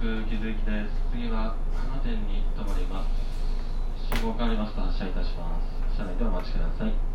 気づきです。次は花店に停まります。信号変わりますと発車いたします。車内でお待ちください。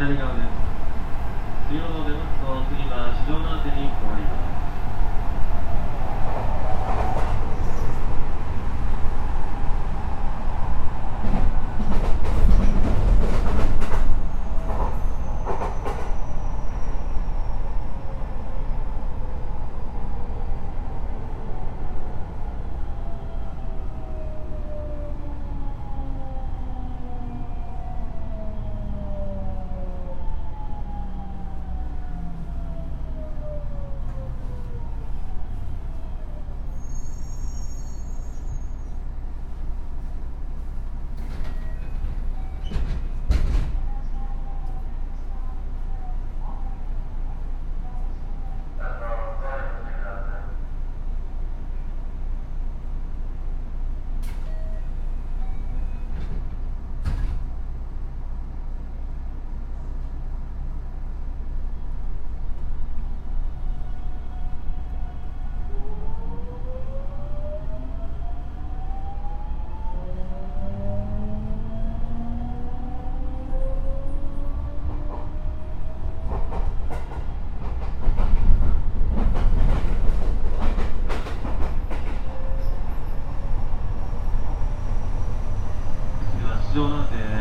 左側です。中央の出口と次は市場の宛に終わります。えなん。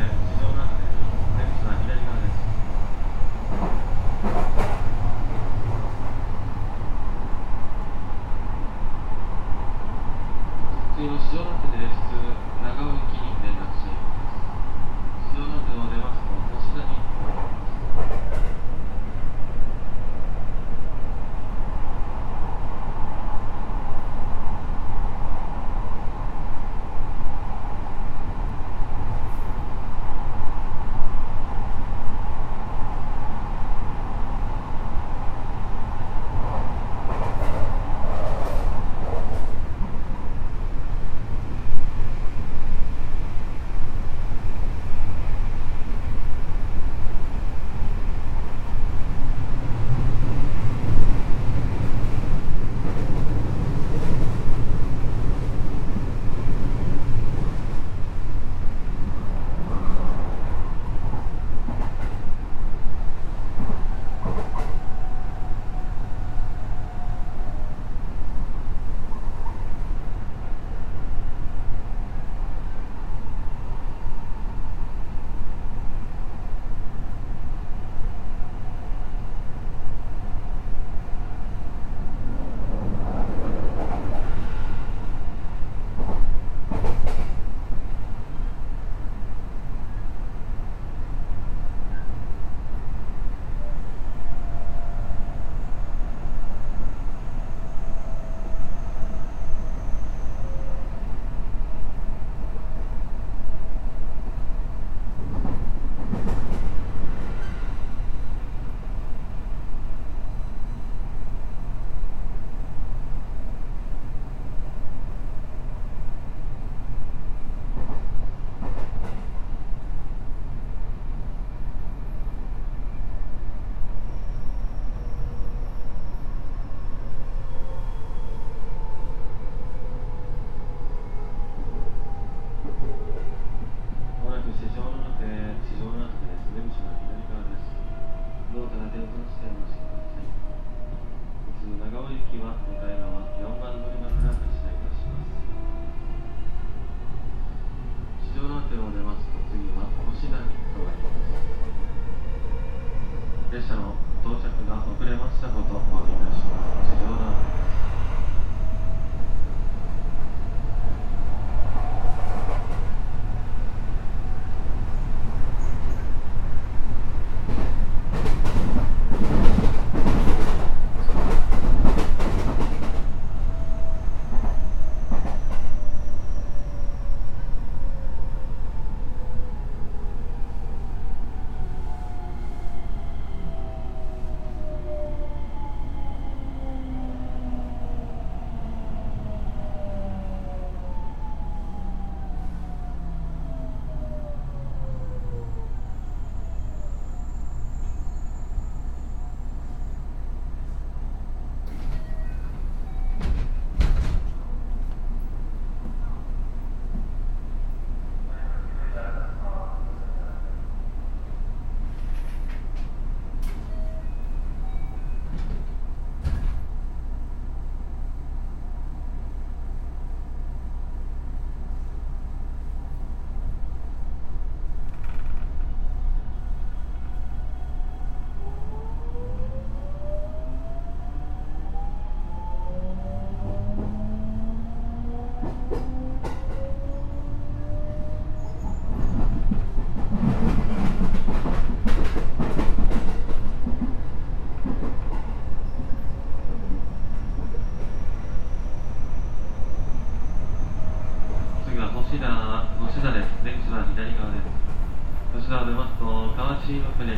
河内